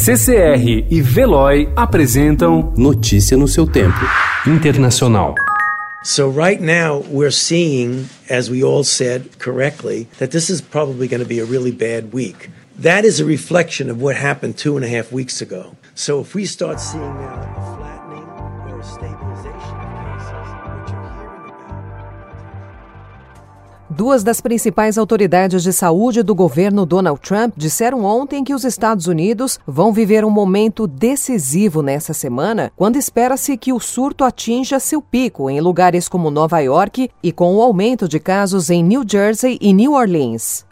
CCR e Veloy apresentam Notícia no seu tempo. Internacional. So, right now, we're seeing, as we all said correctly, that this is probably going to be a really bad week. That is a reflection of what happened two and a half weeks ago. So, if we start seeing now a flattening or a stabilization Duas das principais autoridades de saúde do governo Donald Trump disseram ontem que os Estados Unidos vão viver um momento decisivo nessa semana, quando espera-se que o surto atinja seu pico em lugares como Nova York e com o aumento de casos em New Jersey e New Orleans.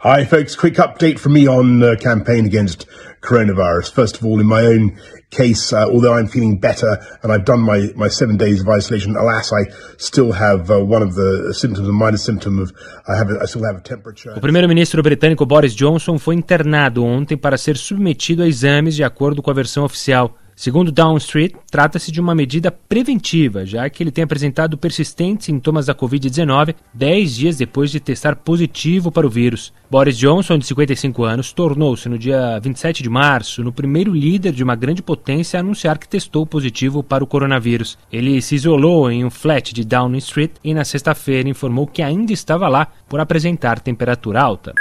Hi, folks. Quick update from me on the campaign against coronavirus. First of all, in my own case, uh, although I'm feeling better and I've done my, my seven days of isolation, alas, I still have uh, one of the symptoms, a minor symptom of I have a, I still have a temperature. O primeiro-ministro britânico Boris Johnson foi internado ontem para ser submetido a exames de acordo com a versão oficial. Segundo Down Street, trata-se de uma medida preventiva, já que ele tem apresentado persistentes sintomas da Covid-19 dez dias depois de testar positivo para o vírus. Boris Johnson, de 55 anos, tornou-se no dia 27 de março no primeiro líder de uma grande potência a anunciar que testou positivo para o coronavírus. Ele se isolou em um flat de Downing Street e na sexta-feira informou que ainda estava lá por apresentar temperatura alta.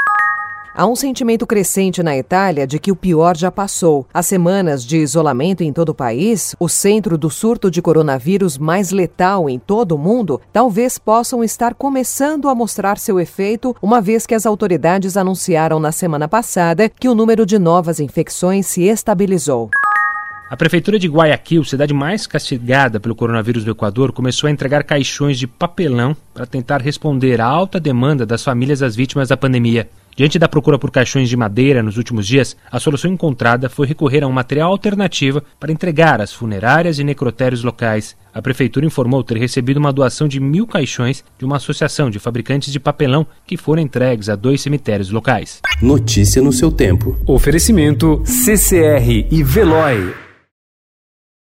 Há um sentimento crescente na Itália de que o pior já passou. As semanas de isolamento em todo o país, o centro do surto de coronavírus mais letal em todo o mundo, talvez possam estar começando a mostrar seu efeito, uma vez que as autoridades anunciaram na semana passada que o número de novas infecções se estabilizou. A prefeitura de Guayaquil, cidade mais castigada pelo coronavírus do Equador, começou a entregar caixões de papelão para tentar responder à alta demanda das famílias das vítimas da pandemia. Diante da procura por caixões de madeira nos últimos dias, a solução encontrada foi recorrer a um material alternativo para entregar às funerárias e necrotérios locais. A prefeitura informou ter recebido uma doação de mil caixões de uma associação de fabricantes de papelão que foram entregues a dois cemitérios locais. Notícia no seu tempo. Oferecimento CCR e Veloy.